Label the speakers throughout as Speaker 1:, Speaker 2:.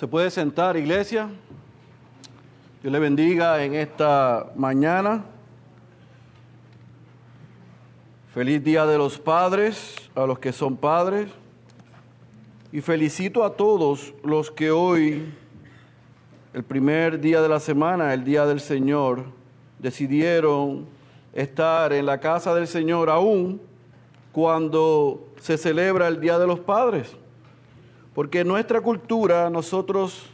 Speaker 1: Se puede sentar, iglesia. Dios le bendiga en esta mañana. Feliz Día de los Padres, a los que son padres. Y felicito a todos los que hoy, el primer día de la semana, el Día del Señor, decidieron estar en la casa del Señor aún cuando se celebra el Día de los Padres. Porque en nuestra cultura nosotros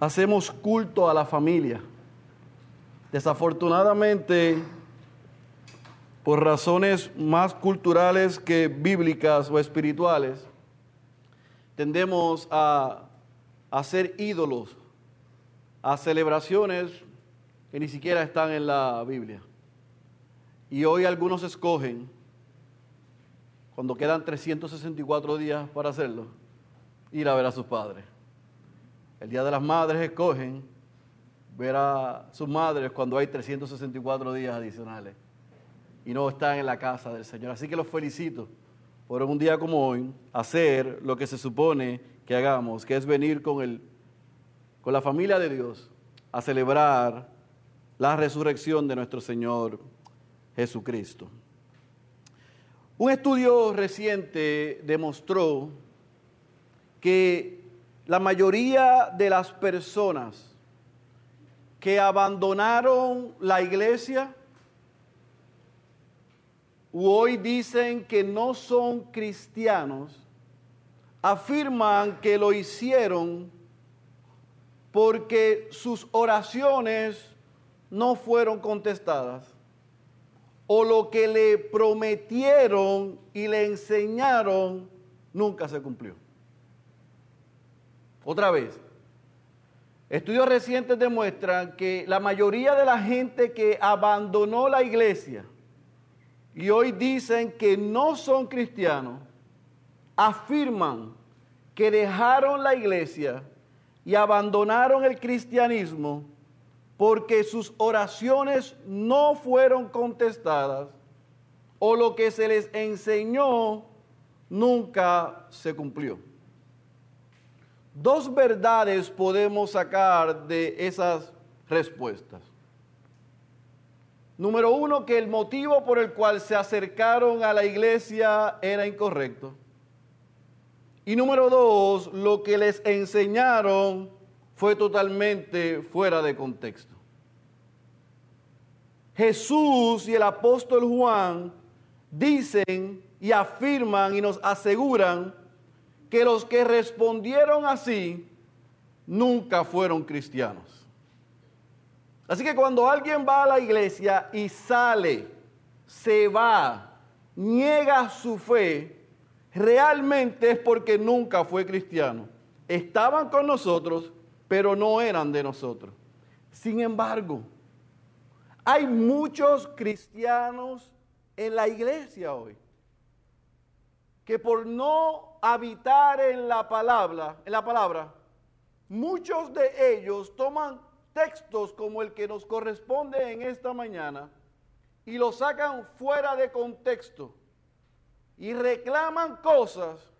Speaker 1: hacemos culto a la familia. Desafortunadamente, por razones más culturales que bíblicas o espirituales, tendemos a hacer ídolos, a celebraciones que ni siquiera están en la Biblia. Y hoy algunos escogen, cuando quedan 364 días para hacerlo, ir a ver a sus padres. El Día de las Madres escogen ver a sus madres cuando hay 364 días adicionales y no están en la casa del Señor. Así que los felicito por un día como hoy hacer lo que se supone que hagamos, que es venir con, el, con la familia de Dios a celebrar la resurrección de nuestro Señor Jesucristo. Un estudio reciente demostró que la mayoría de las personas que abandonaron la iglesia hoy dicen que no son cristianos, afirman que lo hicieron porque sus oraciones no fueron contestadas o lo que le prometieron y le enseñaron nunca se cumplió. Otra vez, estudios recientes demuestran que la mayoría de la gente que abandonó la iglesia y hoy dicen que no son cristianos, afirman que dejaron la iglesia y abandonaron el cristianismo porque sus oraciones no fueron contestadas o lo que se les enseñó nunca se cumplió. Dos verdades podemos sacar de esas respuestas. Número uno, que el motivo por el cual se acercaron a la iglesia era incorrecto. Y número dos, lo que les enseñaron fue totalmente fuera de contexto. Jesús y el apóstol Juan dicen y afirman y nos aseguran que los que respondieron así nunca fueron cristianos. Así que cuando alguien va a la iglesia y sale, se va, niega su fe, realmente es porque nunca fue cristiano. Estaban con nosotros, pero no eran de nosotros. Sin embargo, hay muchos cristianos en la iglesia hoy que por no habitar en la palabra, en la palabra, muchos de ellos toman textos como el que nos corresponde en esta mañana y los sacan fuera de contexto y reclaman cosas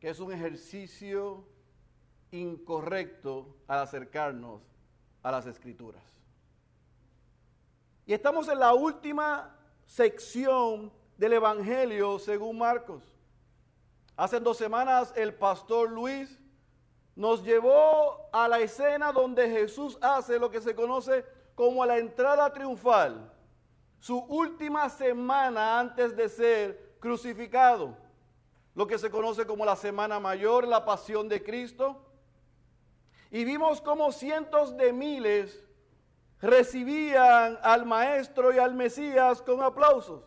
Speaker 1: que es un ejercicio incorrecto al acercarnos a las escrituras. Y estamos en la última sección del Evangelio según Marcos. Hace dos semanas el pastor Luis nos llevó a la escena donde Jesús hace lo que se conoce como la entrada triunfal, su última semana antes de ser crucificado, lo que se conoce como la semana mayor, la pasión de Cristo. Y vimos como cientos de miles recibían al Maestro y al Mesías con aplausos.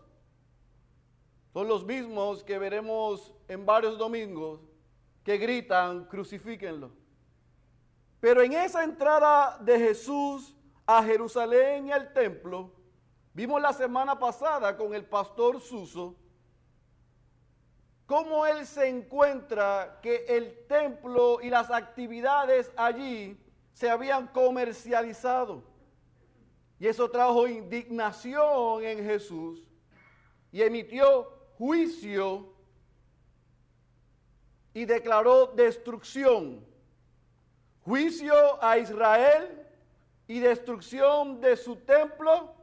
Speaker 1: Son los mismos que veremos en varios domingos que gritan, crucifíquenlo. Pero en esa entrada de Jesús a Jerusalén y al templo, vimos la semana pasada con el pastor Suso, cómo él se encuentra que el templo y las actividades allí se habían comercializado. Y eso trajo indignación en Jesús y emitió juicio y declaró destrucción, juicio a Israel y destrucción de su templo,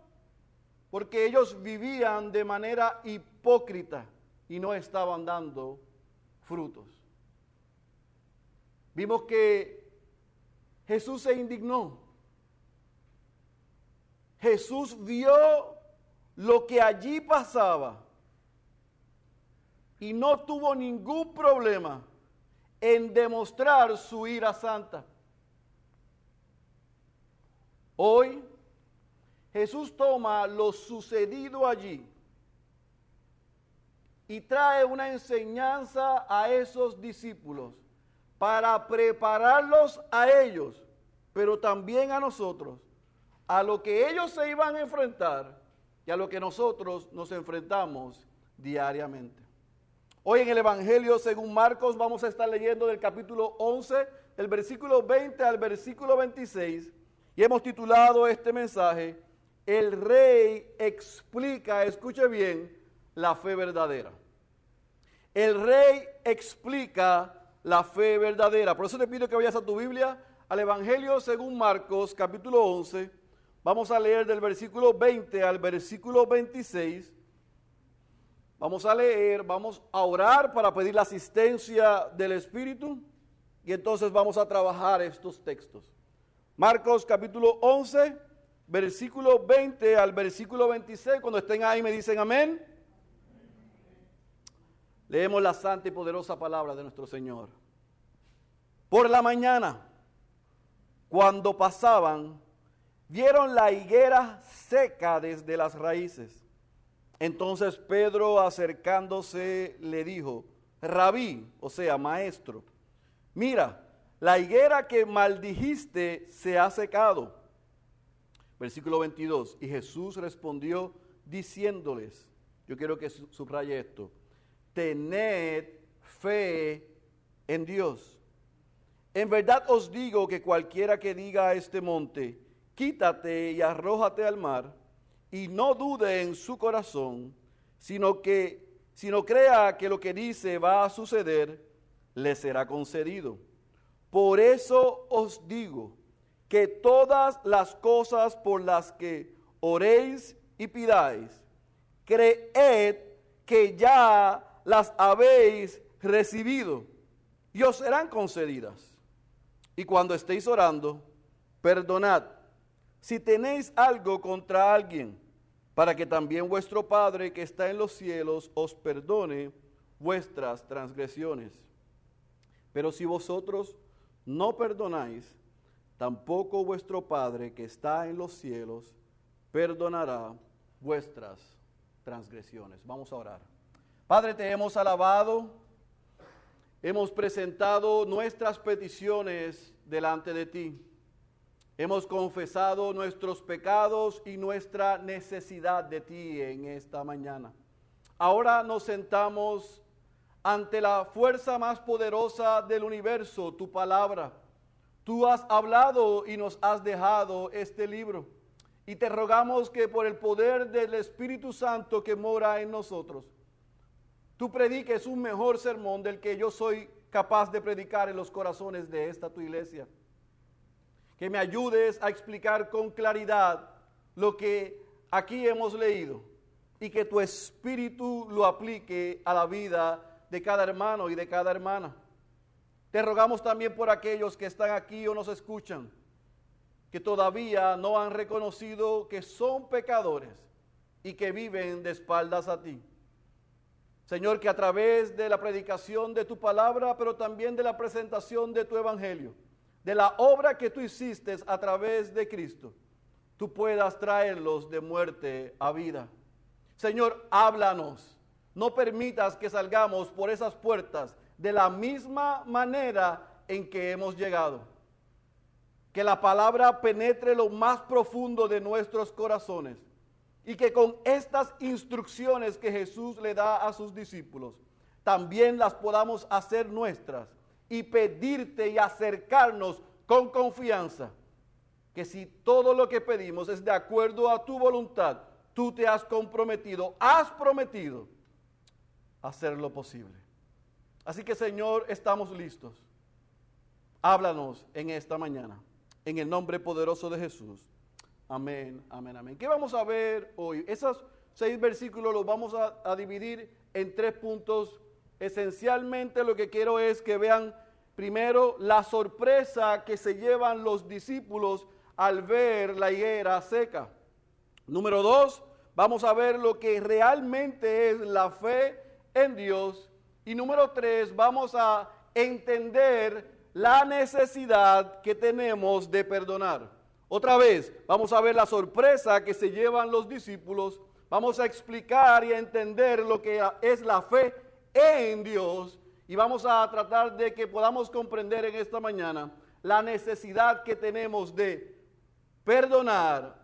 Speaker 1: porque ellos vivían de manera hipócrita y no estaban dando frutos. Vimos que Jesús se indignó. Jesús vio lo que allí pasaba y no tuvo ningún problema en demostrar su ira santa. Hoy Jesús toma lo sucedido allí y trae una enseñanza a esos discípulos para prepararlos a ellos, pero también a nosotros, a lo que ellos se iban a enfrentar y a lo que nosotros nos enfrentamos diariamente. Hoy en el Evangelio, según Marcos, vamos a estar leyendo del capítulo 11, del versículo 20 al versículo 26, y hemos titulado este mensaje, El Rey explica, escuche bien, la fe verdadera. El Rey explica la fe verdadera. Por eso te pido que vayas a tu Biblia, al Evangelio según Marcos, capítulo 11. Vamos a leer del versículo 20 al versículo 26 Vamos a leer, vamos a orar para pedir la asistencia del Espíritu y entonces vamos a trabajar estos textos. Marcos capítulo 11, versículo 20 al versículo 26. Cuando estén ahí me dicen amén. Leemos la santa y poderosa palabra de nuestro Señor. Por la mañana, cuando pasaban, vieron la higuera seca desde las raíces. Entonces Pedro acercándose le dijo, rabí, o sea, maestro, mira, la higuera que maldijiste se ha secado. Versículo 22, y Jesús respondió diciéndoles, yo quiero que subraye esto, tened fe en Dios. En verdad os digo que cualquiera que diga a este monte, quítate y arrójate al mar, y no dude en su corazón, sino que no crea que lo que dice va a suceder, le será concedido. Por eso os digo que todas las cosas por las que oréis y pidáis, creed que ya las habéis recibido y os serán concedidas. Y cuando estéis orando, perdonad si tenéis algo contra alguien, para que también vuestro Padre que está en los cielos os perdone vuestras transgresiones. Pero si vosotros no perdonáis, tampoco vuestro Padre que está en los cielos perdonará vuestras transgresiones. Vamos a orar. Padre, te hemos alabado, hemos presentado nuestras peticiones delante de ti. Hemos confesado nuestros pecados y nuestra necesidad de ti en esta mañana. Ahora nos sentamos ante la fuerza más poderosa del universo, tu palabra. Tú has hablado y nos has dejado este libro. Y te rogamos que por el poder del Espíritu Santo que mora en nosotros, tú prediques un mejor sermón del que yo soy capaz de predicar en los corazones de esta tu iglesia que me ayudes a explicar con claridad lo que aquí hemos leído y que tu espíritu lo aplique a la vida de cada hermano y de cada hermana. Te rogamos también por aquellos que están aquí o nos escuchan, que todavía no han reconocido que son pecadores y que viven de espaldas a ti. Señor, que a través de la predicación de tu palabra, pero también de la presentación de tu evangelio, de la obra que tú hiciste a través de Cristo, tú puedas traerlos de muerte a vida. Señor, háblanos. No permitas que salgamos por esas puertas de la misma manera en que hemos llegado. Que la palabra penetre lo más profundo de nuestros corazones y que con estas instrucciones que Jesús le da a sus discípulos, también las podamos hacer nuestras y pedirte y acercarnos con confianza que si todo lo que pedimos es de acuerdo a tu voluntad, tú te has comprometido, has prometido hacer lo posible. Así que Señor, estamos listos. Háblanos en esta mañana, en el nombre poderoso de Jesús. Amén, amén, amén. ¿Qué vamos a ver hoy? Esos seis versículos los vamos a, a dividir en tres puntos. Esencialmente lo que quiero es que vean primero la sorpresa que se llevan los discípulos al ver la higuera seca. Número dos, vamos a ver lo que realmente es la fe en Dios. Y número tres, vamos a entender la necesidad que tenemos de perdonar. Otra vez, vamos a ver la sorpresa que se llevan los discípulos. Vamos a explicar y a entender lo que es la fe en Dios. Y vamos a tratar de que podamos comprender en esta mañana la necesidad que tenemos de perdonar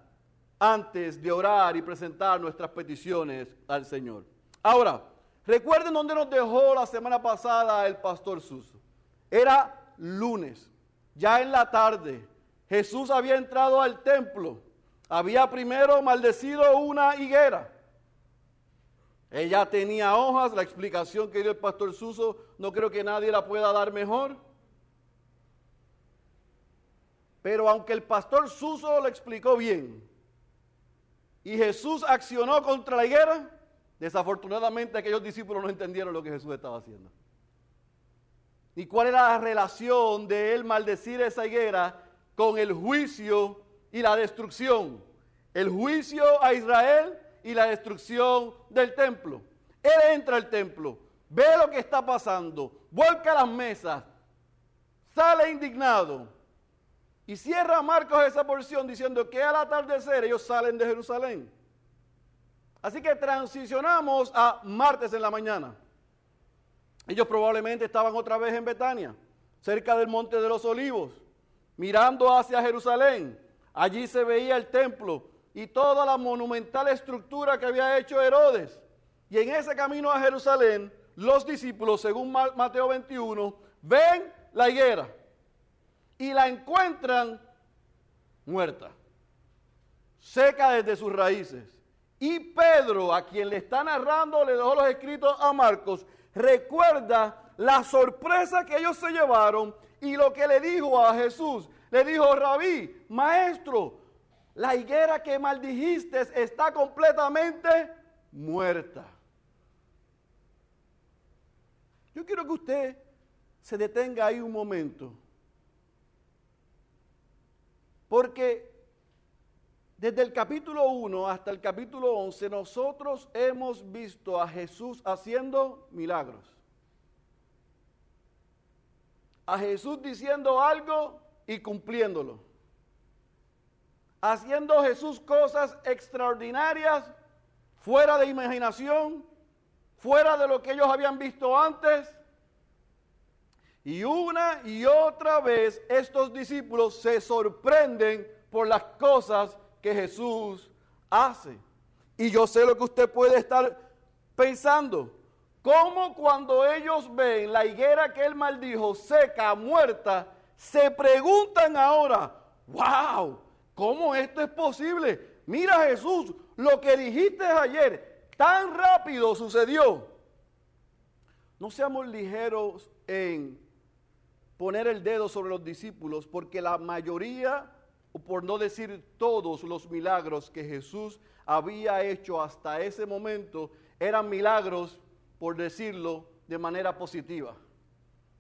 Speaker 1: antes de orar y presentar nuestras peticiones al Señor. Ahora, recuerden dónde nos dejó la semana pasada el pastor Suso. Era lunes, ya en la tarde. Jesús había entrado al templo. Había primero maldecido una higuera. Ella tenía hojas, la explicación que dio el pastor Suso no creo que nadie la pueda dar mejor. Pero aunque el pastor Suso lo explicó bien, y Jesús accionó contra la higuera, desafortunadamente aquellos discípulos no entendieron lo que Jesús estaba haciendo. ¿Y cuál era la relación de él maldecir esa higuera con el juicio y la destrucción? El juicio a Israel y la destrucción del templo. Él entra al templo, ve lo que está pasando, vuelca las mesas, sale indignado, y cierra Marcos esa porción diciendo que al atardecer ellos salen de Jerusalén. Así que transicionamos a martes en la mañana. Ellos probablemente estaban otra vez en Betania, cerca del Monte de los Olivos, mirando hacia Jerusalén. Allí se veía el templo y toda la monumental estructura que había hecho Herodes. Y en ese camino a Jerusalén, los discípulos, según Mateo 21, ven la higuera y la encuentran muerta, seca desde sus raíces. Y Pedro, a quien le está narrando, le dejó los escritos a Marcos, recuerda la sorpresa que ellos se llevaron y lo que le dijo a Jesús. Le dijo, rabí, maestro, la higuera que maldijiste está completamente muerta. Yo quiero que usted se detenga ahí un momento porque desde el capítulo 1 hasta el capítulo 11 nosotros hemos visto a Jesús haciendo milagros. A Jesús diciendo algo y cumpliéndolo. Haciendo Jesús cosas extraordinarias, fuera de imaginación, fuera de lo que ellos habían visto antes y una y otra vez estos discípulos se sorprenden por las cosas que Jesús hace. Y yo sé lo que usted puede estar pensando. ¿Cómo cuando ellos ven la higuera que él maldijo seca, muerta, se preguntan ahora, wow, ¿cómo esto es posible? Mira Jesús, lo que dijiste ayer, tan rápido sucedió. No seamos ligeros en poner el dedo sobre los discípulos porque la mayoría, o por no decir todos los milagros que Jesús había hecho hasta ese momento, eran milagros, por decirlo de manera positiva.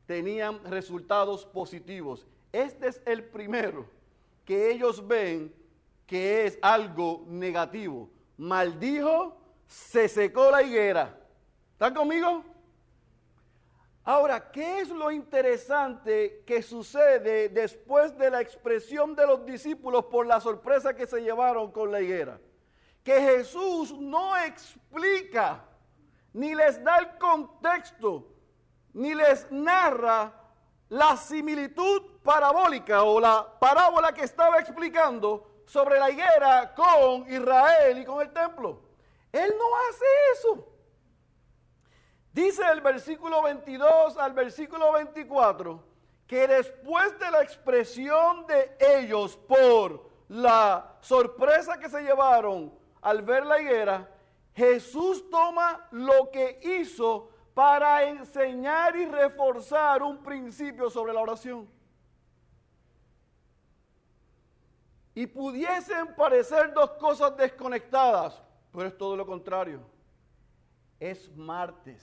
Speaker 1: Tenían resultados positivos. Este es el primero que ellos ven que es algo negativo. Maldijo, se secó la higuera. ¿Están conmigo? Ahora, ¿qué es lo interesante que sucede después de la expresión de los discípulos por la sorpresa que se llevaron con la higuera? Que Jesús no explica, ni les da el contexto, ni les narra la similitud parabólica o la parábola que estaba explicando sobre la higuera con Israel y con el templo. Él no hace eso. Dice el versículo 22 al versículo 24 que después de la expresión de ellos por la sorpresa que se llevaron al ver la higuera, Jesús toma lo que hizo para enseñar y reforzar un principio sobre la oración. Y pudiesen parecer dos cosas desconectadas, pero es todo lo contrario. Es martes,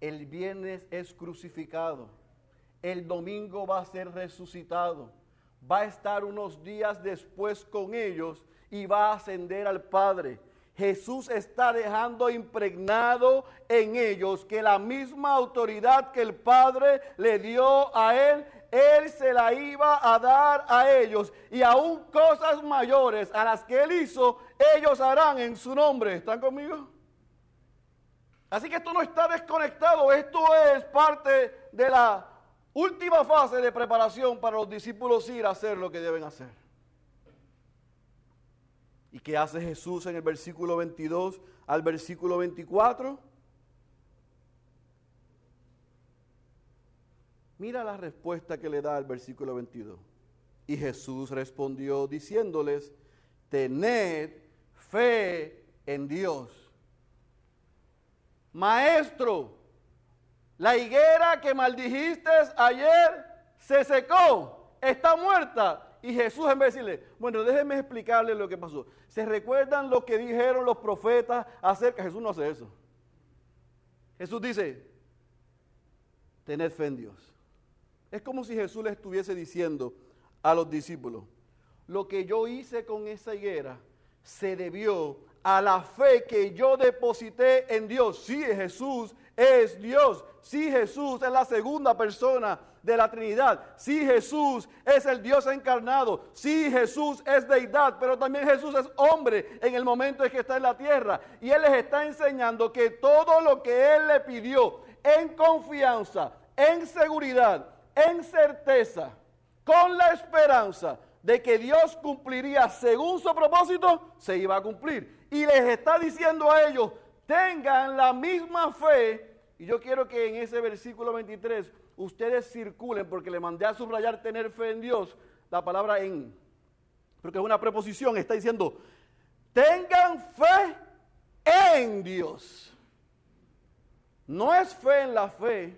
Speaker 1: el viernes es crucificado, el domingo va a ser resucitado, va a estar unos días después con ellos y va a ascender al Padre. Jesús está dejando impregnado en ellos que la misma autoridad que el Padre le dio a él, él se la iba a dar a ellos. Y aún cosas mayores a las que él hizo, ellos harán en su nombre. ¿Están conmigo? Así que esto no está desconectado, esto es parte de la última fase de preparación para los discípulos ir a hacer lo que deben hacer. ¿Y qué hace Jesús en el versículo 22 al versículo 24? Mira la respuesta que le da el versículo 22. Y Jesús respondió diciéndoles, tened fe en Dios. Maestro, la higuera que maldijiste ayer se secó, está muerta. Y Jesús en vez de decirle, bueno, déjenme explicarle lo que pasó. ¿Se recuerdan lo que dijeron los profetas acerca? Jesús no hace eso. Jesús dice, tened fe en Dios. Es como si Jesús le estuviese diciendo a los discípulos, lo que yo hice con esa higuera se debió a la fe que yo deposité en Dios. Sí, Jesús es Dios. Sí, Jesús es la segunda persona de la Trinidad. Sí, Jesús es el Dios encarnado. Sí, Jesús es deidad, pero también Jesús es hombre en el momento en que está en la tierra. Y Él les está enseñando que todo lo que Él le pidió en confianza, en seguridad, en certeza, con la esperanza de que Dios cumpliría según su propósito, se iba a cumplir. Y les está diciendo a ellos, tengan la misma fe. Y yo quiero que en ese versículo 23 ustedes circulen, porque le mandé a subrayar tener fe en Dios, la palabra en, porque es una preposición, está diciendo, tengan fe en Dios. No es fe en la fe,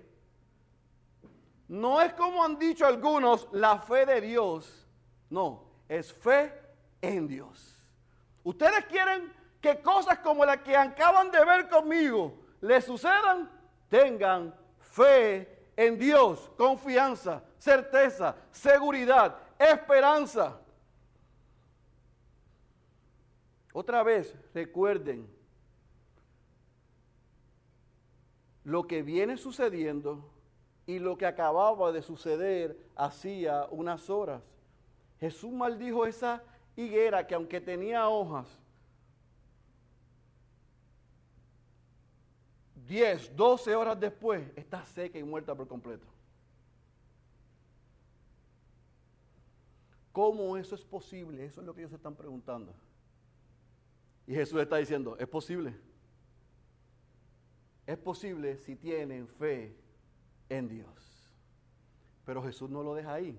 Speaker 1: no es como han dicho algunos, la fe de Dios no, es fe en Dios. Ustedes quieren que cosas como las que acaban de ver conmigo les sucedan, tengan fe en Dios, confianza, certeza, seguridad, esperanza. Otra vez, recuerden lo que viene sucediendo y lo que acababa de suceder hacía unas horas. Jesús maldijo esa higuera que aunque tenía hojas, 10, 12 horas después, está seca y muerta por completo. ¿Cómo eso es posible? Eso es lo que ellos están preguntando. Y Jesús está diciendo, es posible. Es posible si tienen fe en Dios. Pero Jesús no lo deja ahí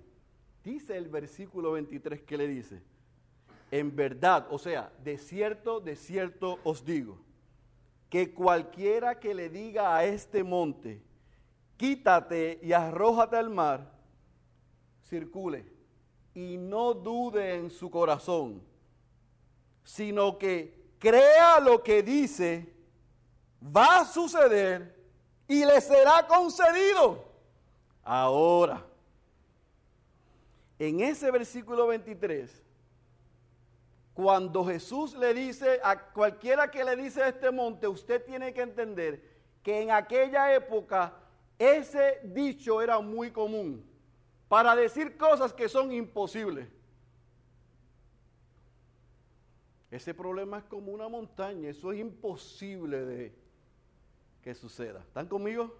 Speaker 1: dice el versículo 23 que le dice, en verdad, o sea, de cierto, de cierto os digo, que cualquiera que le diga a este monte, quítate y arrójate al mar, circule y no dude en su corazón, sino que crea lo que dice, va a suceder y le será concedido. Ahora, en ese versículo 23, cuando Jesús le dice a cualquiera que le dice a este monte, usted tiene que entender que en aquella época ese dicho era muy común para decir cosas que son imposibles. Ese problema es como una montaña, eso es imposible de que suceda. ¿Están conmigo?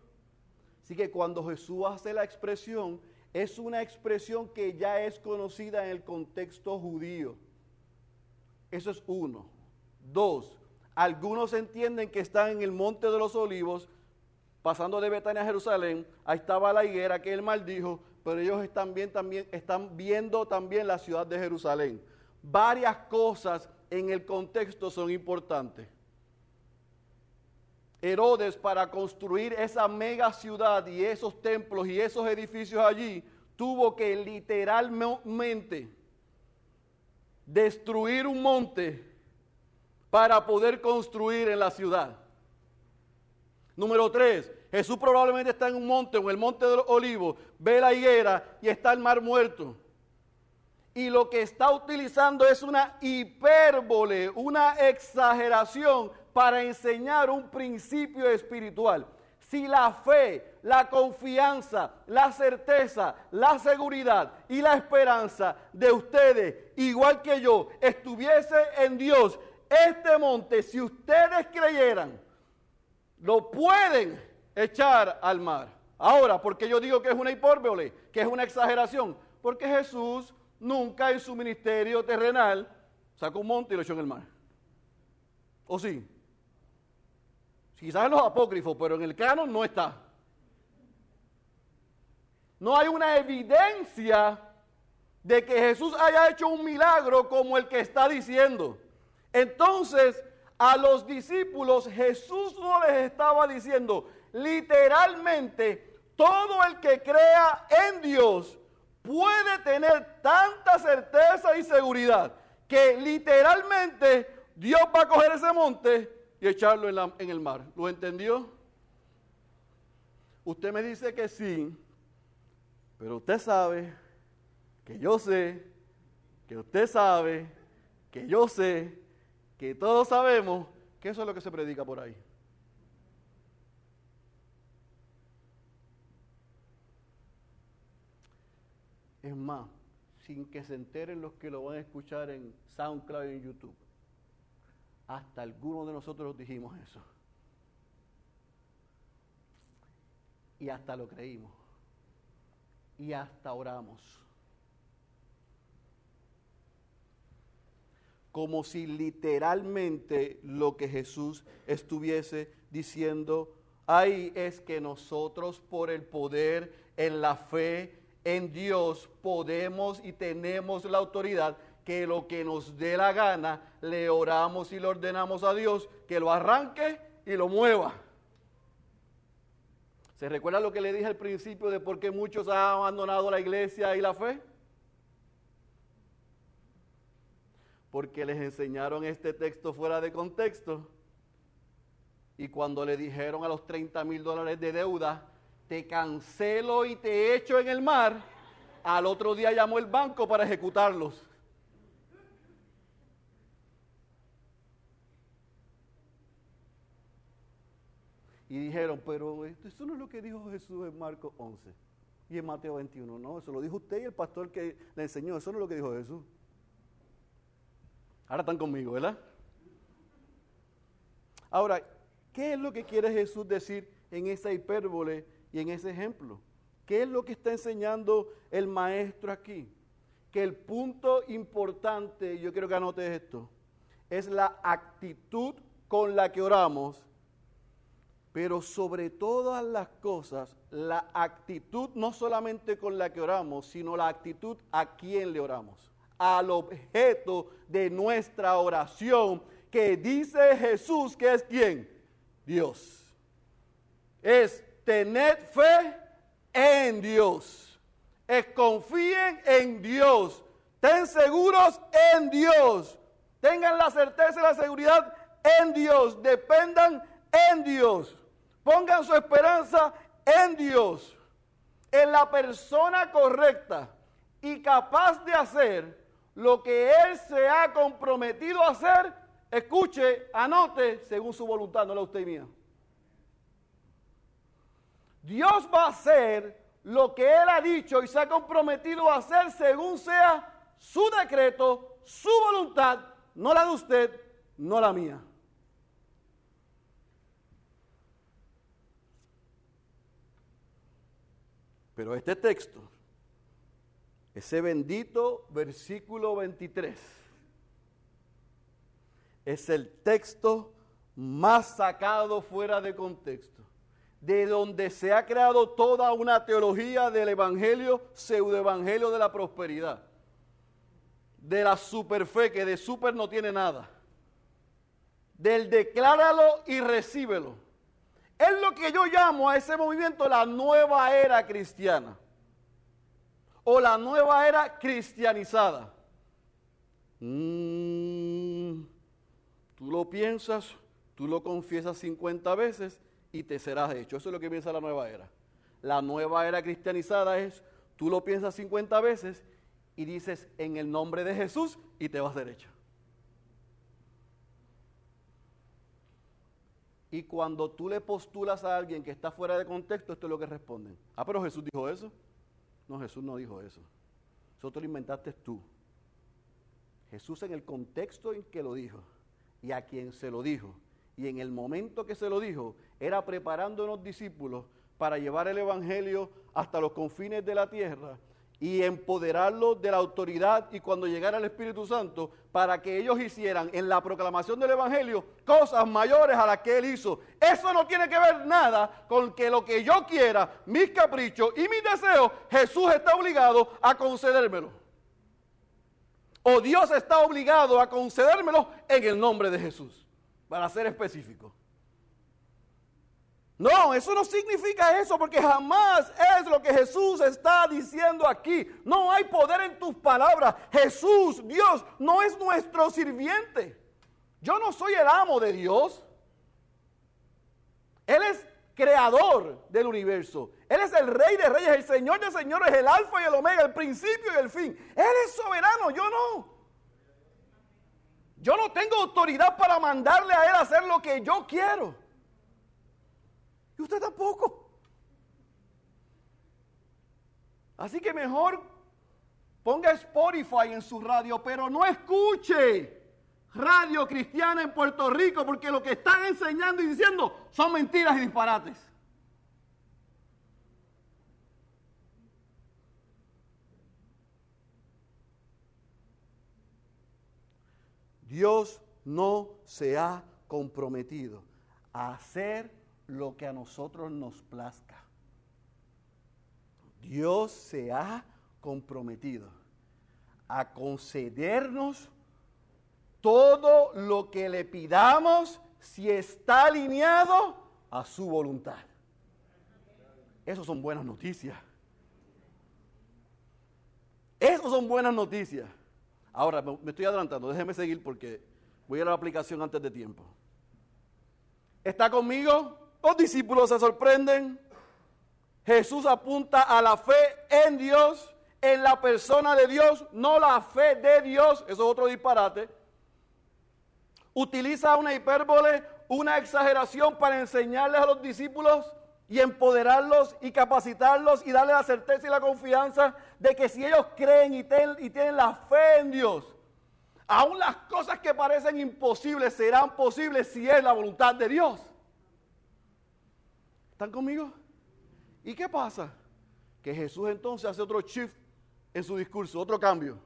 Speaker 1: Así que cuando Jesús hace la expresión, es una expresión que ya es conocida en el contexto judío. Eso es uno. Dos, algunos entienden que están en el monte de los olivos, pasando de Betania a Jerusalén, ahí estaba la higuera que él maldijo, pero ellos están, bien, también, están viendo también la ciudad de Jerusalén. Varias cosas en el contexto son importantes. Herodes para construir esa mega ciudad y esos templos y esos edificios allí, tuvo que literalmente destruir un monte para poder construir en la ciudad. Número tres, Jesús probablemente está en un monte, en el monte de los olivos, ve la higuera y está el mar muerto. Y lo que está utilizando es una hipérbole, una exageración para enseñar un principio espiritual. Si la fe, la confianza, la certeza, la seguridad y la esperanza de ustedes, igual que yo, estuviese en Dios, este monte, si ustedes creyeran, lo pueden echar al mar. Ahora, porque yo digo que es una hipórbole, que es una exageración? Porque Jesús nunca en su ministerio terrenal sacó un monte y lo echó en el mar. ¿O sí? Quizás en los apócrifos, pero en el canon no está. No hay una evidencia de que Jesús haya hecho un milagro como el que está diciendo. Entonces, a los discípulos Jesús no les estaba diciendo literalmente, todo el que crea en Dios puede tener tanta certeza y seguridad que literalmente Dios va a coger ese monte y echarlo en, el mar. ¿Lo entendió? Usted me dice que sí, pero usted sabe que yo sé, que usted sabe, que yo sé, que todos sabemos que eso es lo que se predica por ahí. Es más, sin que se enteren los que lo van a escuchar en SoundCloud y en YouTube. Hasta algunos de nosotros dijimos eso. Y hasta lo creímos. Y hasta oramos. como si literalmente lo que Jesús estuviese diciendo, ahí es que nosotros por el poder en la fe en Dios podemos y tenemos la autoridad que lo que nos dé la gana le oramos y le ordenamos a Dios que lo arranque y lo mueva. ¿Se recuerda lo que le dije al principio de por qué muchos han abandonado la iglesia y la fe? porque les enseñaron este texto fuera de contexto. Y cuando le dijeron a los 30 mil dólares de deuda, te cancelo y te echo en el mar, al otro día llamó el banco para ejecutarlos. Y dijeron, pero eso no es lo que dijo Jesús en Marcos 11 y en Mateo 21. No, eso lo dijo usted y el pastor que le enseñó. Eso no es lo que dijo Jesús. Ahora están conmigo, ¿verdad? Ahora, ¿qué es lo que quiere Jesús decir en esa hipérbole y en ese ejemplo? ¿Qué es lo que está enseñando el maestro aquí? Que el punto importante, yo quiero que anotes esto, es la actitud con la que oramos, pero sobre todas las cosas, la actitud no solamente con la que oramos, sino la actitud a quien le oramos al objeto de nuestra oración, que dice Jesús que es quién? Dios. Es tener fe en Dios. Es confíen en Dios. Ten seguros en Dios. Tengan la certeza y la seguridad en Dios. Dependan en Dios. Pongan su esperanza en Dios. En la persona correcta y capaz de hacer lo que Él se ha comprometido a hacer, escuche, anote, según su voluntad, no la usted mía. Dios va a hacer lo que Él ha dicho y se ha comprometido a hacer según sea su decreto, su voluntad, no la de usted, no la mía. Pero este texto ese bendito versículo 23 es el texto más sacado fuera de contexto, de donde se ha creado toda una teología del evangelio, pseudoevangelio de la prosperidad, de la superfe, que de super no tiene nada, del decláralo y recíbelo, Es lo que yo llamo a ese movimiento la nueva era cristiana o la nueva era cristianizada. Mm, tú lo piensas, tú lo confiesas 50 veces y te serás hecho. Eso es lo que piensa la nueva era. La nueva era cristianizada es, tú lo piensas 50 veces y dices en el nombre de Jesús y te vas derecho. Y cuando tú le postulas a alguien que está fuera de contexto, esto es lo que responden. Ah, pero Jesús dijo eso. No, Jesús no dijo eso. Eso lo inventaste tú. Jesús en el contexto en que lo dijo y a quien se lo dijo y en el momento que se lo dijo era preparando a los discípulos para llevar el Evangelio hasta los confines de la tierra y empoderarlos de la autoridad y cuando llegara el Espíritu Santo para que ellos hicieran en la proclamación del Evangelio cosas mayores a las que Él hizo. Eso no tiene que ver nada con que lo que yo quiera, mis caprichos y mis deseos, Jesús está obligado a concedérmelo. O Dios está obligado a concedérmelo en el nombre de Jesús, para ser específico. No, eso no significa eso porque jamás es lo que Jesús está diciendo aquí. No hay poder en tus palabras. Jesús, Dios, no es nuestro sirviente. Yo no soy el amo de Dios. Él es creador del universo. Él es el rey de reyes, el señor de señores, el alfa y el omega, el principio y el fin. Él es soberano, yo no. Yo no tengo autoridad para mandarle a Él hacer lo que yo quiero. Y usted tampoco. Así que mejor ponga Spotify en su radio, pero no escuche radio cristiana en Puerto Rico, porque lo que están enseñando y diciendo son mentiras y disparates. Dios no se ha comprometido a hacer lo que a nosotros nos plazca. Dios se ha comprometido a concedernos todo lo que le pidamos si está alineado a su voluntad. Esas son buenas noticias. Esas son buenas noticias. Ahora, me estoy adelantando, déjeme seguir porque voy a la aplicación antes de tiempo. ¿Está conmigo? Los discípulos se sorprenden. Jesús apunta a la fe en Dios, en la persona de Dios, no la fe de Dios. Eso es otro disparate. Utiliza una hipérbole, una exageración para enseñarles a los discípulos y empoderarlos y capacitarlos y darles la certeza y la confianza de que si ellos creen y, y tienen la fe en Dios, aún las cosas que parecen imposibles serán posibles si es la voluntad de Dios. ¿Están conmigo? ¿Y qué pasa? Que Jesús entonces hace otro shift en su discurso, otro cambio.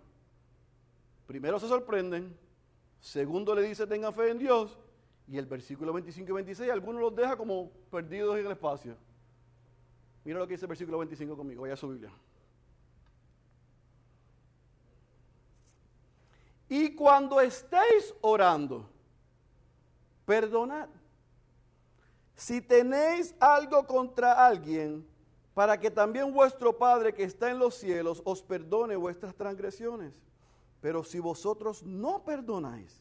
Speaker 1: Primero se sorprenden, segundo le dice tengan fe en Dios, y el versículo 25 y 26 algunos los deja como perdidos en el espacio. Mira lo que dice el versículo 25 conmigo, vaya a su Biblia. Y cuando estéis orando, perdonad si tenéis algo contra alguien, para que también vuestro Padre que está en los cielos os perdone vuestras transgresiones. Pero si vosotros no perdonáis,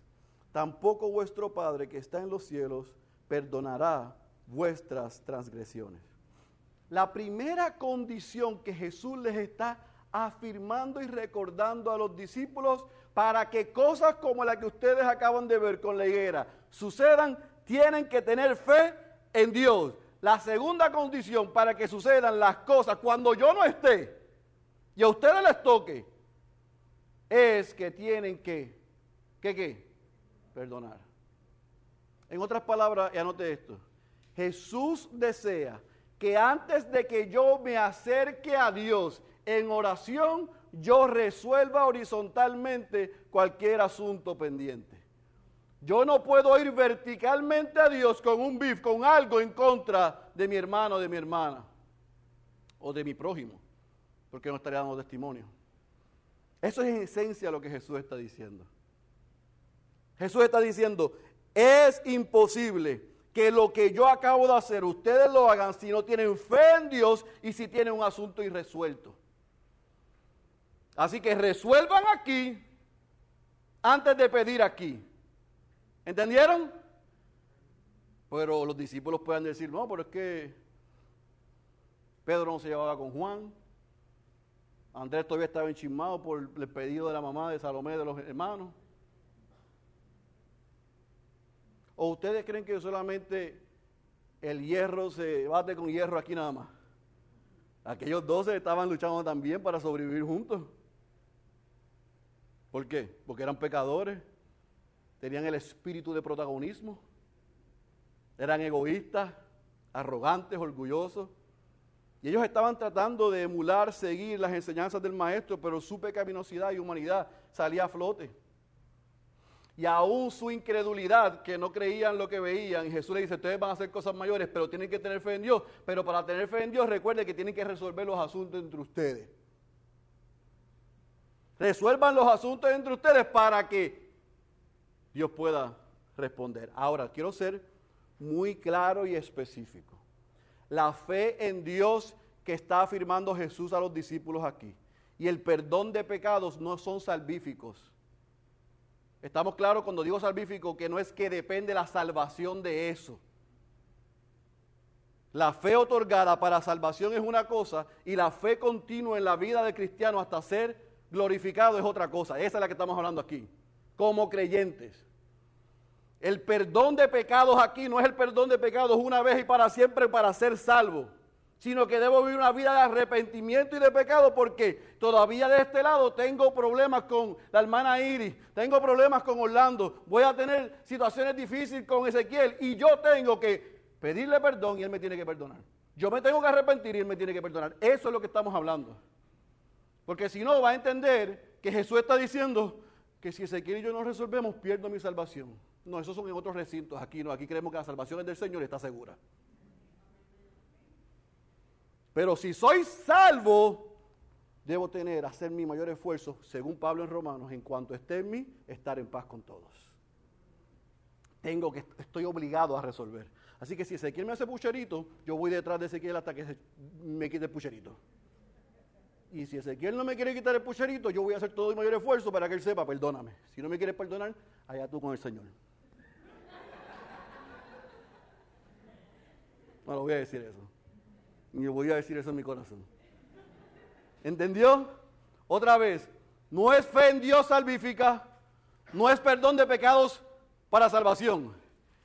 Speaker 1: tampoco vuestro Padre que está en los cielos perdonará vuestras transgresiones. La primera condición que Jesús les está afirmando y recordando a los discípulos para que cosas como la que ustedes acaban de ver con la higuera sucedan, tienen que tener fe en Dios. La segunda condición para que sucedan las cosas cuando yo no esté y a ustedes les toque es que tienen que, ¿qué qué? Perdonar. En otras palabras, y anote esto, Jesús desea que antes de que yo me acerque a Dios en oración, yo resuelva horizontalmente cualquier asunto pendiente. Yo no puedo ir verticalmente a Dios con un bif, con algo en contra de mi hermano de mi hermana o de mi prójimo, porque no estaría dando testimonio. Eso es en esencia lo que Jesús está diciendo. Jesús está diciendo, es imposible que lo que yo acabo de hacer, ustedes lo hagan si no tienen fe en Dios y si tienen un asunto irresuelto. Así que resuelvan aquí antes de pedir aquí. ¿Entendieron? Pero los discípulos pueden decir, no, pero es que Pedro no se llevaba con Juan. Andrés todavía estaba enchismado por el pedido de la mamá de Salomé de los hermanos. ¿O ustedes creen que solamente el hierro se bate con hierro aquí nada más? Aquellos doce estaban luchando también para sobrevivir juntos. ¿Por qué? Porque eran pecadores, tenían el espíritu de protagonismo, eran egoístas, arrogantes, orgullosos. Y ellos estaban tratando de emular, seguir las enseñanzas del maestro, pero su pecaminosidad y humanidad salía a flote. Y aún su incredulidad, que no creían lo que veían, Jesús le dice, ustedes van a hacer cosas mayores, pero tienen que tener fe en Dios. Pero para tener fe en Dios, recuerden que tienen que resolver los asuntos entre ustedes. Resuelvan los asuntos entre ustedes para que Dios pueda responder. Ahora, quiero ser muy claro y específico. La fe en Dios que está afirmando Jesús a los discípulos aquí y el perdón de pecados no son salvíficos. Estamos claros cuando digo salvífico que no es que depende la salvación de eso. La fe otorgada para salvación es una cosa y la fe continua en la vida del cristiano hasta ser glorificado es otra cosa. Esa es la que estamos hablando aquí. Como creyentes. El perdón de pecados aquí no es el perdón de pecados una vez y para siempre para ser salvo, sino que debo vivir una vida de arrepentimiento y de pecado porque todavía de este lado tengo problemas con la hermana Iris, tengo problemas con Orlando, voy a tener situaciones difíciles con Ezequiel y yo tengo que pedirle perdón y él me tiene que perdonar. Yo me tengo que arrepentir y él me tiene que perdonar. Eso es lo que estamos hablando. Porque si no, va a entender que Jesús está diciendo que si Ezequiel y yo no resolvemos, pierdo mi salvación. No, esos son en otros recintos. Aquí no, aquí creemos que la salvación es del Señor y está segura. Pero si soy salvo, debo tener, hacer mi mayor esfuerzo, según Pablo en Romanos, en cuanto esté en mí, estar en paz con todos. Tengo que, estoy obligado a resolver. Así que si Ezequiel me hace pucherito, yo voy detrás de Ezequiel hasta que me quite el pucherito. Y si Ezequiel no me quiere quitar el pucherito, yo voy a hacer todo mi mayor esfuerzo para que él sepa, perdóname. Si no me quieres perdonar, allá tú con el Señor. No, lo voy a decir eso. Yo voy a decir eso en mi corazón. ¿Entendió? Otra vez, no es fe en Dios salvífica, no es perdón de pecados para salvación.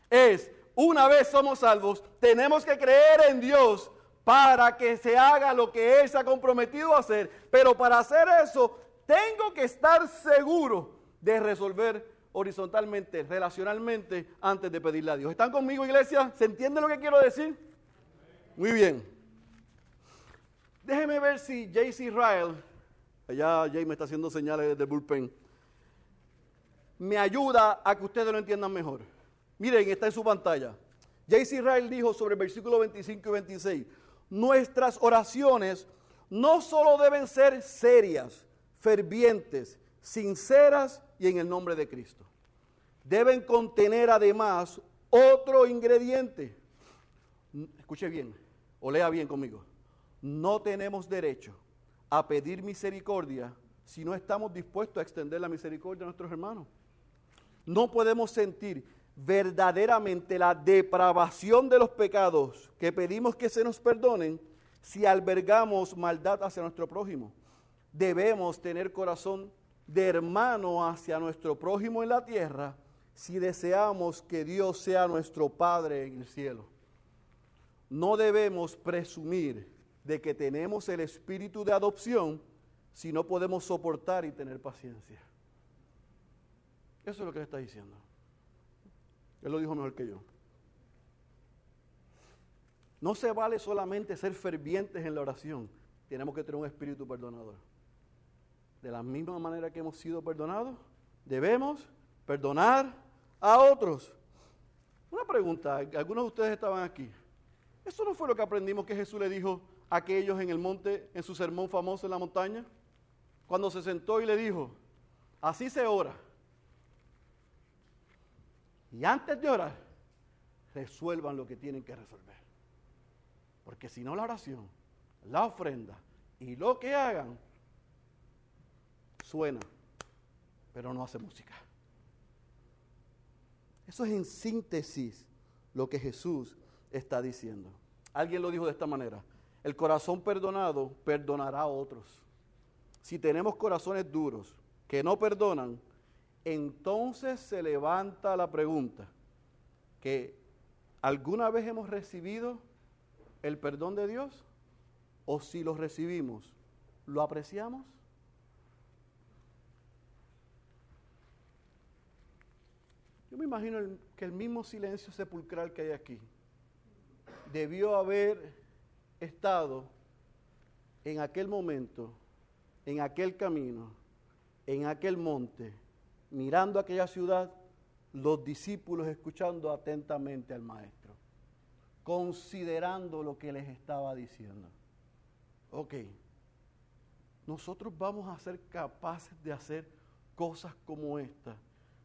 Speaker 1: Es, una vez somos salvos, tenemos que creer en Dios para que se haga lo que Él se ha comprometido a hacer. Pero para hacer eso, tengo que estar seguro de resolver horizontalmente, relacionalmente, antes de pedirle a Dios. ¿Están conmigo, iglesia? ¿Se entiende lo que quiero decir? Muy bien. Déjeme ver si J.C. Israel, allá Jay me está haciendo señales desde el bullpen, me ayuda a que ustedes lo entiendan mejor. Miren, está en su pantalla. J.C. Israel dijo sobre el versículo 25 y 26 nuestras oraciones no solo deben ser serias, fervientes, sinceras y en el nombre de Cristo. Deben contener además otro ingrediente. Escuche bien, o lea bien conmigo. No tenemos derecho a pedir misericordia si no estamos dispuestos a extender la misericordia a nuestros hermanos. No podemos sentir verdaderamente la depravación de los pecados que pedimos que se nos perdonen si albergamos maldad hacia nuestro prójimo. Debemos tener corazón de hermano hacia nuestro prójimo en la tierra si deseamos que Dios sea nuestro Padre en el cielo. No debemos presumir de que tenemos el espíritu de adopción si no podemos soportar y tener paciencia. Eso es lo que le está diciendo. Él lo dijo mejor que yo. No se vale solamente ser fervientes en la oración. Tenemos que tener un espíritu perdonador. De la misma manera que hemos sido perdonados, debemos perdonar a otros. Una pregunta, algunos de ustedes estaban aquí. ¿Eso no fue lo que aprendimos que Jesús le dijo a aquellos en el monte, en su sermón famoso en la montaña? Cuando se sentó y le dijo, así se ora. Y antes de orar, resuelvan lo que tienen que resolver. Porque si no la oración, la ofrenda y lo que hagan suena, pero no hace música. Eso es en síntesis lo que Jesús está diciendo. Alguien lo dijo de esta manera. El corazón perdonado perdonará a otros. Si tenemos corazones duros que no perdonan, entonces se levanta la pregunta que ¿alguna vez hemos recibido el perdón de Dios? ¿O si lo recibimos, lo apreciamos? Yo me imagino que el mismo silencio sepulcral que hay aquí debió haber estado en aquel momento, en aquel camino, en aquel monte, mirando aquella ciudad, los discípulos escuchando atentamente al maestro, considerando lo que les estaba diciendo. Ok, nosotros vamos a ser capaces de hacer cosas como esta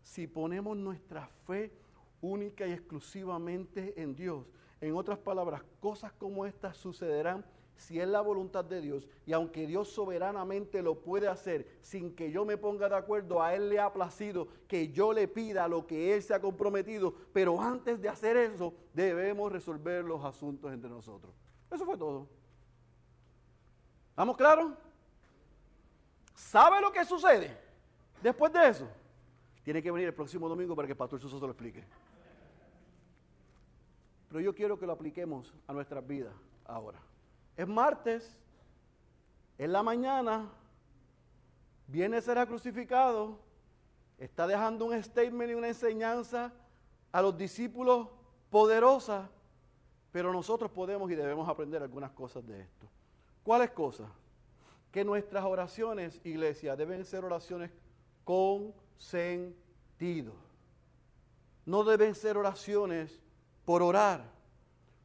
Speaker 1: si ponemos nuestra fe única y exclusivamente en Dios. En otras palabras, cosas como estas sucederán si es la voluntad de Dios y aunque Dios soberanamente lo puede hacer sin que yo me ponga de acuerdo, a Él le ha placido que yo le pida lo que Él se ha comprometido, pero antes de hacer eso debemos resolver los asuntos entre nosotros. Eso fue todo. ¿Estamos claros? ¿Sabe lo que sucede después de eso? Tiene que venir el próximo domingo para que el pastor Suso se lo explique. Pero yo quiero que lo apliquemos a nuestras vidas ahora. Es martes, en la mañana, viene será crucificado, está dejando un statement y una enseñanza a los discípulos poderosa, pero nosotros podemos y debemos aprender algunas cosas de esto. ¿Cuáles cosas? Que nuestras oraciones, iglesia, deben ser oraciones con sentido. No deben ser oraciones por orar.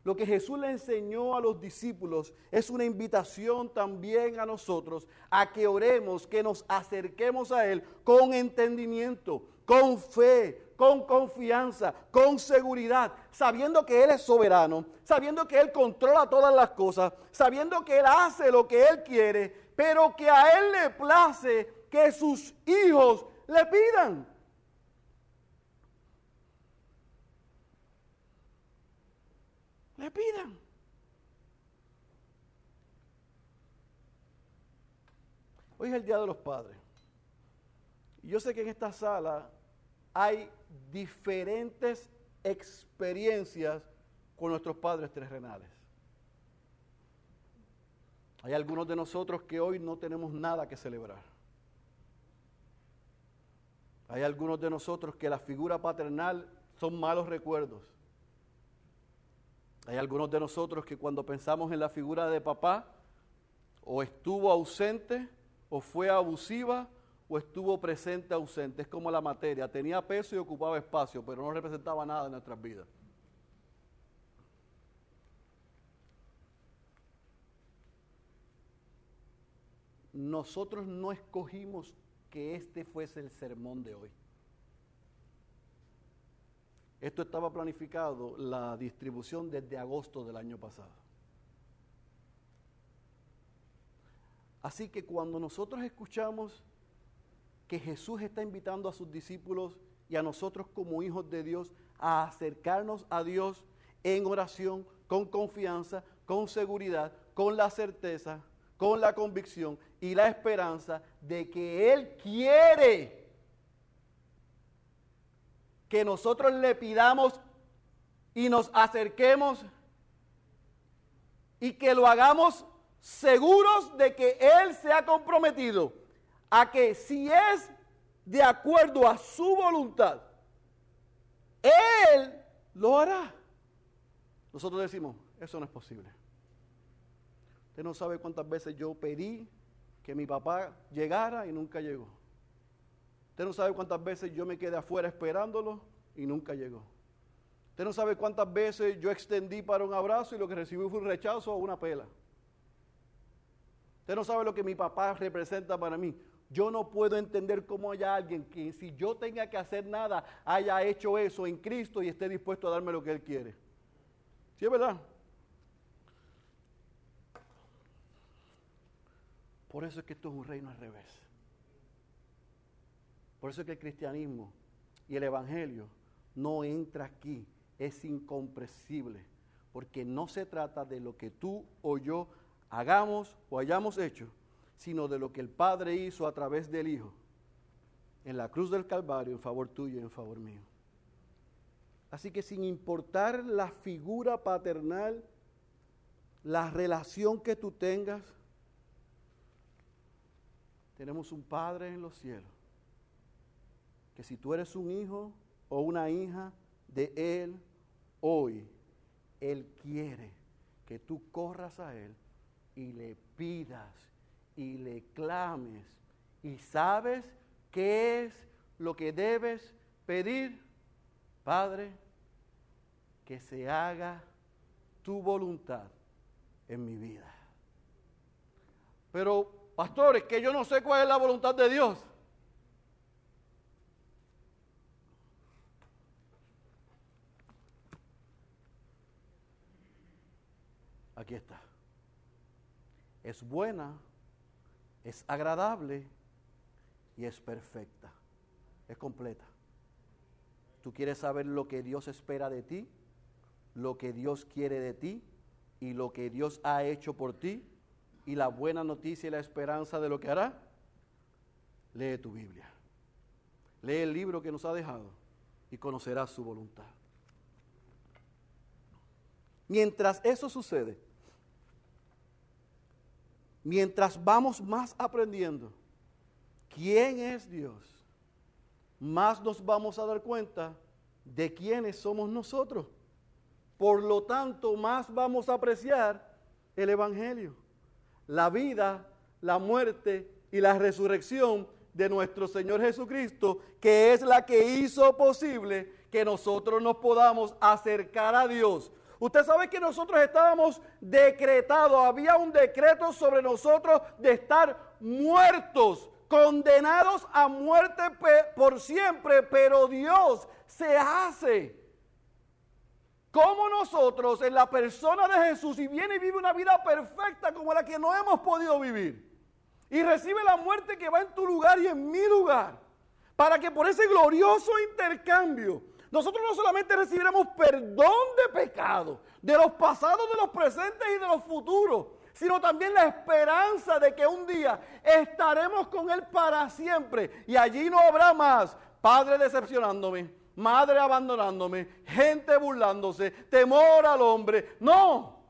Speaker 1: Lo que Jesús le enseñó a los discípulos es una invitación también a nosotros a que oremos, que nos acerquemos a Él con entendimiento, con fe, con confianza, con seguridad, sabiendo que Él es soberano, sabiendo que Él controla todas las cosas, sabiendo que Él hace lo que Él quiere, pero que a Él le place que sus hijos le pidan. Pidan. Hoy es el Día de los Padres. Yo sé que en esta sala hay diferentes experiencias con nuestros padres terrenales. Hay algunos de nosotros que hoy no tenemos nada que celebrar. Hay algunos de nosotros que la figura paternal son malos recuerdos. Hay algunos de nosotros que cuando pensamos en la figura de papá, o estuvo ausente, o fue abusiva, o estuvo presente ausente. Es como la materia, tenía peso y ocupaba espacio, pero no representaba nada en nuestras vidas. Nosotros no escogimos que este fuese el sermón de hoy. Esto estaba planificado, la distribución desde agosto del año pasado. Así que cuando nosotros escuchamos que Jesús está invitando a sus discípulos y a nosotros como hijos de Dios a acercarnos a Dios en oración, con confianza, con seguridad, con la certeza con la convicción y la esperanza de que Él quiere que nosotros le pidamos y nos acerquemos y que lo hagamos seguros de que Él se ha comprometido a que si es de acuerdo a su voluntad, Él lo hará. Nosotros decimos, eso no es posible. Usted no sabe cuántas veces yo pedí que mi papá llegara y nunca llegó. Usted no sabe cuántas veces yo me quedé afuera esperándolo y nunca llegó. Usted no sabe cuántas veces yo extendí para un abrazo y lo que recibí fue un rechazo o una pela. Usted no sabe lo que mi papá representa para mí. Yo no puedo entender cómo haya alguien que si yo tenga que hacer nada, haya hecho eso en Cristo y esté dispuesto a darme lo que Él quiere. ¿Sí es verdad? Por eso es que esto es un reino al revés. Por eso es que el cristianismo y el evangelio no entra aquí. Es incomprensible. Porque no se trata de lo que tú o yo hagamos o hayamos hecho, sino de lo que el Padre hizo a través del Hijo en la cruz del Calvario en favor tuyo y en favor mío. Así que sin importar la figura paternal, la relación que tú tengas, tenemos un Padre en los cielos, que si tú eres un hijo o una hija de Él, hoy Él quiere que tú corras a Él y le pidas y le clames y sabes qué es lo que debes pedir, Padre, que se haga tu voluntad en mi vida. Pero, pastores, que yo no sé cuál es la voluntad de Dios. Aquí está. Es buena, es agradable y es perfecta. Es completa. ¿Tú quieres saber lo que Dios espera de ti? Lo que Dios quiere de ti y lo que Dios ha hecho por ti y la buena noticia y la esperanza de lo que hará? Lee tu Biblia. Lee el libro que nos ha dejado y conocerás su voluntad. Mientras eso sucede, mientras vamos más aprendiendo quién es Dios, más nos vamos a dar cuenta de quiénes somos nosotros. Por lo tanto, más vamos a apreciar el Evangelio, la vida, la muerte y la resurrección de nuestro Señor Jesucristo, que es la que hizo posible que nosotros nos podamos acercar a Dios Usted sabe que nosotros estábamos decretados, había un decreto sobre nosotros de estar muertos, condenados a muerte por siempre, pero Dios se hace como nosotros en la persona de Jesús y viene y vive una vida perfecta como la que no hemos podido vivir. Y recibe la muerte que va en tu lugar y en mi lugar. Para que por ese glorioso intercambio nosotros no solamente recibiremos perdón de pecado, de los pasados, de los presentes y de los futuros, sino también la esperanza de que un día estaremos con Él para siempre y allí no habrá más padre decepcionándome, madre abandonándome, gente burlándose, temor al hombre. No.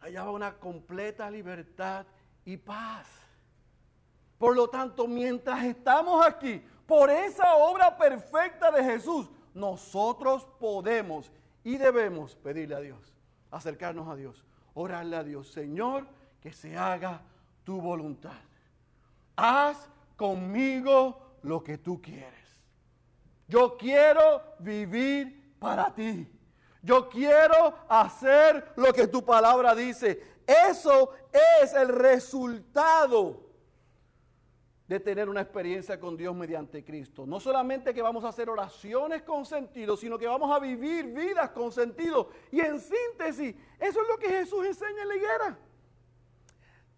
Speaker 1: Allá va una completa libertad y paz. Por lo tanto, mientras estamos aquí, por esa obra perfecta de Jesús, nosotros podemos y debemos pedirle a Dios, acercarnos a Dios, orarle a Dios, Señor, que se haga tu voluntad. Haz conmigo lo que tú quieres. Yo quiero vivir para ti. Yo quiero hacer lo que tu palabra dice. Eso es el resultado de tener una experiencia con Dios mediante Cristo. No solamente que vamos a hacer oraciones con sentido, sino que vamos a vivir vidas con sentido. Y en síntesis, eso es lo que Jesús enseña en la higuera.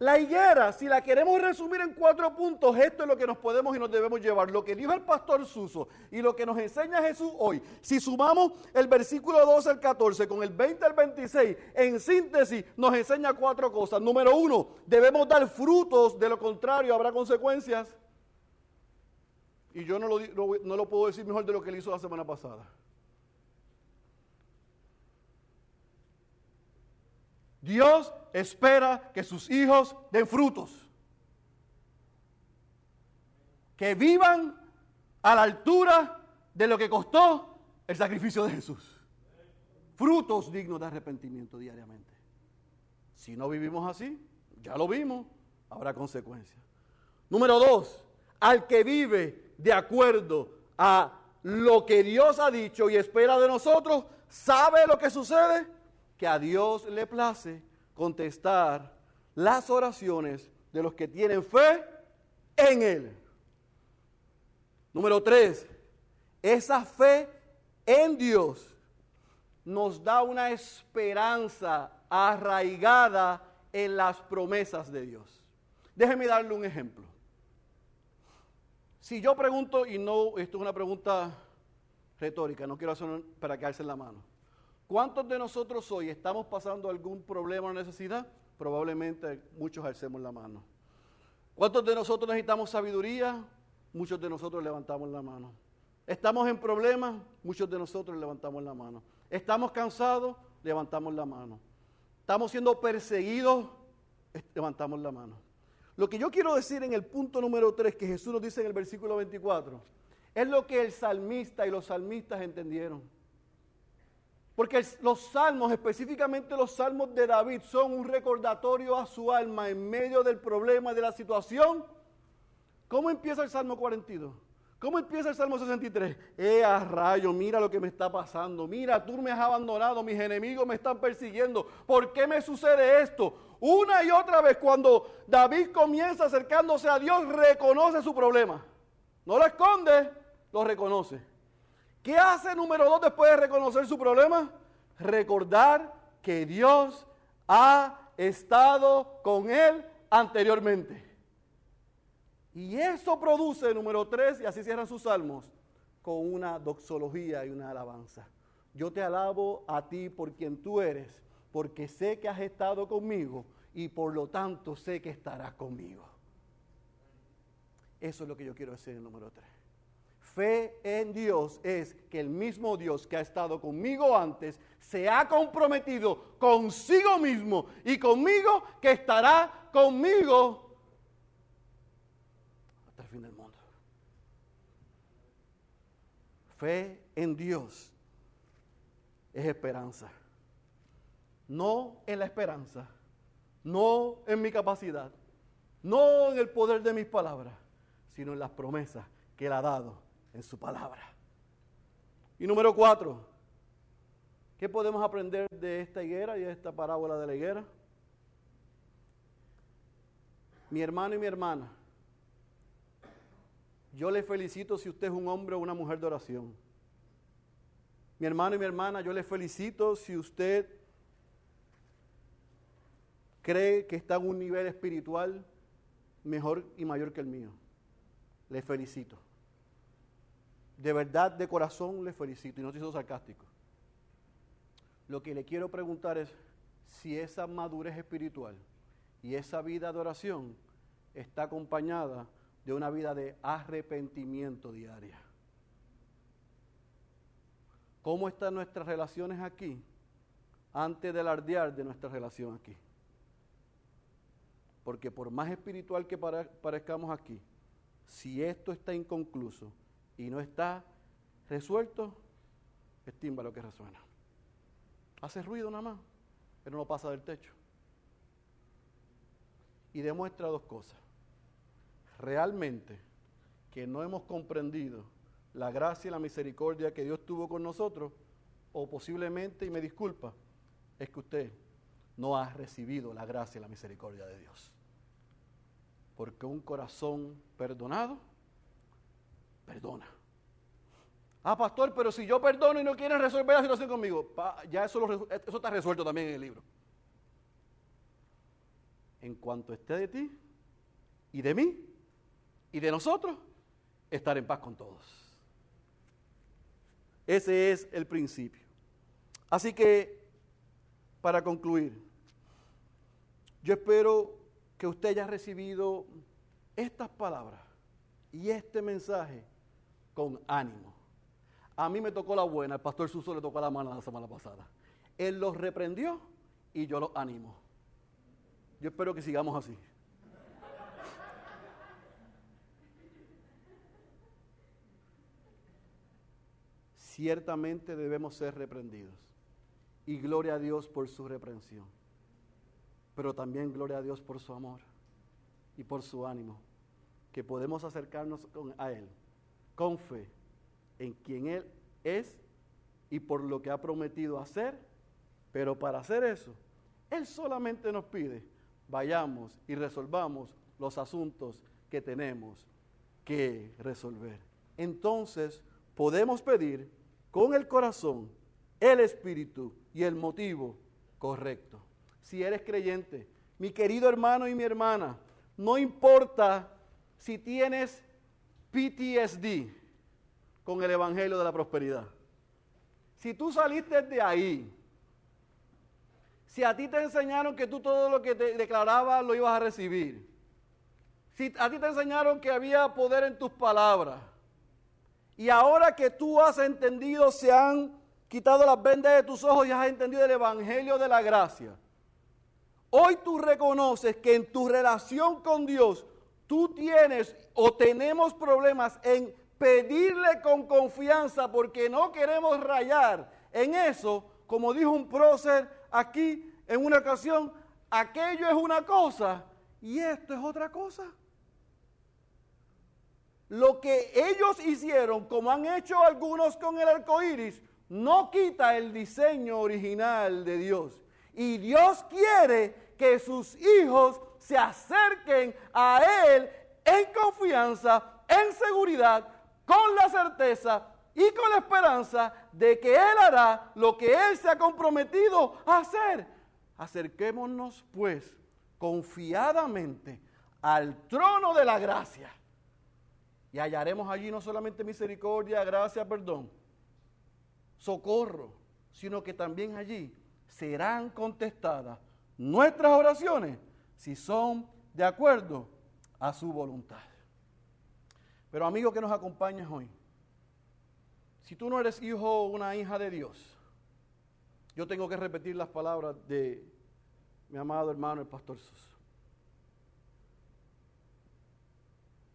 Speaker 1: La higuera, si la queremos resumir en cuatro puntos, esto es lo que nos podemos y nos debemos llevar. Lo que dijo el pastor Suso y lo que nos enseña Jesús hoy. Si sumamos el versículo 12 al 14 con el 20 al 26, en síntesis nos enseña cuatro cosas. Número uno, debemos dar frutos, de lo contrario habrá consecuencias. Y yo no lo, no lo puedo decir mejor de lo que él hizo la semana pasada. Dios espera que sus hijos den frutos. Que vivan a la altura de lo que costó el sacrificio de Jesús. Frutos dignos de arrepentimiento diariamente. Si no vivimos así, ya lo vimos, habrá consecuencias. Número dos, al que vive de acuerdo a lo que Dios ha dicho y espera de nosotros, sabe lo que sucede que a Dios le place contestar las oraciones de los que tienen fe en Él. Número tres, esa fe en Dios nos da una esperanza arraigada en las promesas de Dios. Déjeme darle un ejemplo. Si yo pregunto, y no, esto es una pregunta retórica, no quiero hacer para caerse en la mano. ¿Cuántos de nosotros hoy estamos pasando algún problema o necesidad? Probablemente muchos alcemos la mano. ¿Cuántos de nosotros necesitamos sabiduría? Muchos de nosotros levantamos la mano. ¿Estamos en problemas? Muchos de nosotros levantamos la mano. ¿Estamos cansados? Levantamos la mano. ¿Estamos siendo perseguidos? Levantamos la mano. Lo que yo quiero decir en el punto número 3 que Jesús nos dice en el versículo 24 es lo que el salmista y los salmistas entendieron. Porque los salmos, específicamente los salmos de David, son un recordatorio a su alma en medio del problema, de la situación. ¿Cómo empieza el Salmo 42? ¿Cómo empieza el Salmo 63? Eh, a rayo, mira lo que me está pasando. Mira, tú me has abandonado, mis enemigos me están persiguiendo. ¿Por qué me sucede esto? Una y otra vez, cuando David comienza acercándose a Dios, reconoce su problema. No lo esconde, lo reconoce. ¿Qué hace número dos después de reconocer su problema? Recordar que Dios ha estado con él anteriormente. Y eso produce, número tres, y así cierran sus salmos, con una doxología y una alabanza. Yo te alabo a ti por quien tú eres, porque sé que has estado conmigo y por lo tanto sé que estarás conmigo. Eso es lo que yo quiero decir en número tres. Fe en Dios es que el mismo Dios que ha estado conmigo antes se ha comprometido consigo mismo y conmigo que estará conmigo hasta el fin del mundo. Fe en Dios es esperanza. No en la esperanza, no en mi capacidad, no en el poder de mis palabras, sino en las promesas que Él ha dado en su palabra. Y número cuatro, ¿qué podemos aprender de esta higuera y de esta parábola de la higuera? Mi hermano y mi hermana, yo le felicito si usted es un hombre o una mujer de oración. Mi hermano y mi hermana, yo le felicito si usted cree que está en un nivel espiritual mejor y mayor que el mío. Le felicito de verdad, de corazón, le felicito y no estoy siendo sarcástico. Lo que le quiero preguntar es si esa madurez espiritual y esa vida de oración está acompañada de una vida de arrepentimiento diaria. ¿Cómo están nuestras relaciones aquí antes del ardear de nuestra relación aquí? Porque por más espiritual que parezcamos aquí, si esto está inconcluso, y no está resuelto, es lo que resuena. Hace ruido nada más, pero no pasa del techo. Y demuestra dos cosas. Realmente que no hemos comprendido la gracia y la misericordia que Dios tuvo con nosotros, o posiblemente, y me disculpa, es que usted no ha recibido la gracia y la misericordia de Dios. Porque un corazón perdonado perdona. Ah, pastor, pero si yo perdono y no quieren resolver la situación conmigo, ya eso, eso está resuelto también en el libro. En cuanto esté de ti y de mí y de nosotros, estar en paz con todos. Ese es el principio. Así que, para concluir, yo espero que usted haya recibido estas palabras y este mensaje con ánimo. A mí me tocó la buena, el pastor Suso le tocó la mala la semana pasada. Él los reprendió y yo los animo. Yo espero que sigamos así. Ciertamente debemos ser reprendidos. Y gloria a Dios por su reprensión. Pero también gloria a Dios por su amor y por su ánimo. Que podemos acercarnos a Él con fe en quien Él es y por lo que ha prometido hacer, pero para hacer eso, Él solamente nos pide vayamos y resolvamos los asuntos que tenemos que resolver. Entonces podemos pedir con el corazón, el espíritu y el motivo correcto. Si eres creyente, mi querido hermano y mi hermana, no importa si tienes PTSD con el Evangelio de la Prosperidad. Si tú saliste de ahí, si a ti te enseñaron que tú todo lo que te declarabas lo ibas a recibir, si a ti te enseñaron que había poder en tus palabras, y ahora que tú has entendido, se han quitado las vendas de tus ojos y has entendido el Evangelio de la gracia, Hoy tú reconoces que en tu relación con Dios tú tienes o tenemos problemas en pedirle con confianza porque no queremos rayar en eso, como dijo un prócer aquí en una ocasión, aquello es una cosa y esto es otra cosa. Lo que ellos hicieron, como han hecho algunos con el arco iris, no quita el diseño original de Dios. Y Dios quiere que sus hijos se acerquen a Él en confianza, en seguridad, con la certeza y con la esperanza de que Él hará lo que Él se ha comprometido a hacer. Acerquémonos pues confiadamente al trono de la gracia y hallaremos allí no solamente misericordia, gracia, perdón, socorro, sino que también allí serán contestadas nuestras oraciones si son de acuerdo a su voluntad. Pero amigo que nos acompañas hoy, si tú no eres hijo o una hija de Dios, yo tengo que repetir las palabras de mi amado hermano el pastor Sus.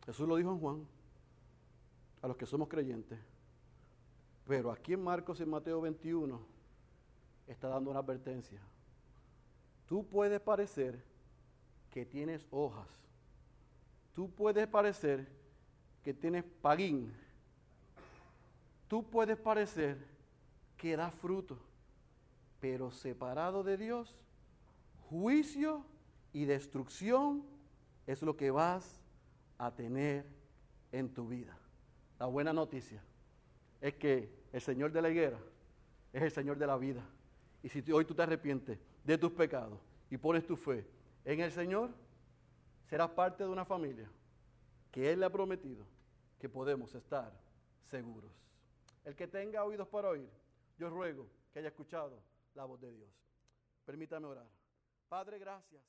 Speaker 1: Jesús lo dijo en Juan, a los que somos creyentes. Pero aquí en Marcos y Mateo 21 está dando una advertencia. Tú puedes parecer que tienes hojas. Tú puedes parecer que tienes paguín. Tú puedes parecer que da fruto. Pero separado de Dios, juicio y destrucción es lo que vas a tener en tu vida. La buena noticia es que el Señor de la higuera es el Señor de la vida. Y si hoy tú te arrepientes de tus pecados y pones tu fe en el Señor, serás parte de una familia que Él le ha prometido que podemos estar seguros. El que tenga oídos para oír, yo ruego que haya escuchado la voz de Dios. Permítame orar. Padre, gracias.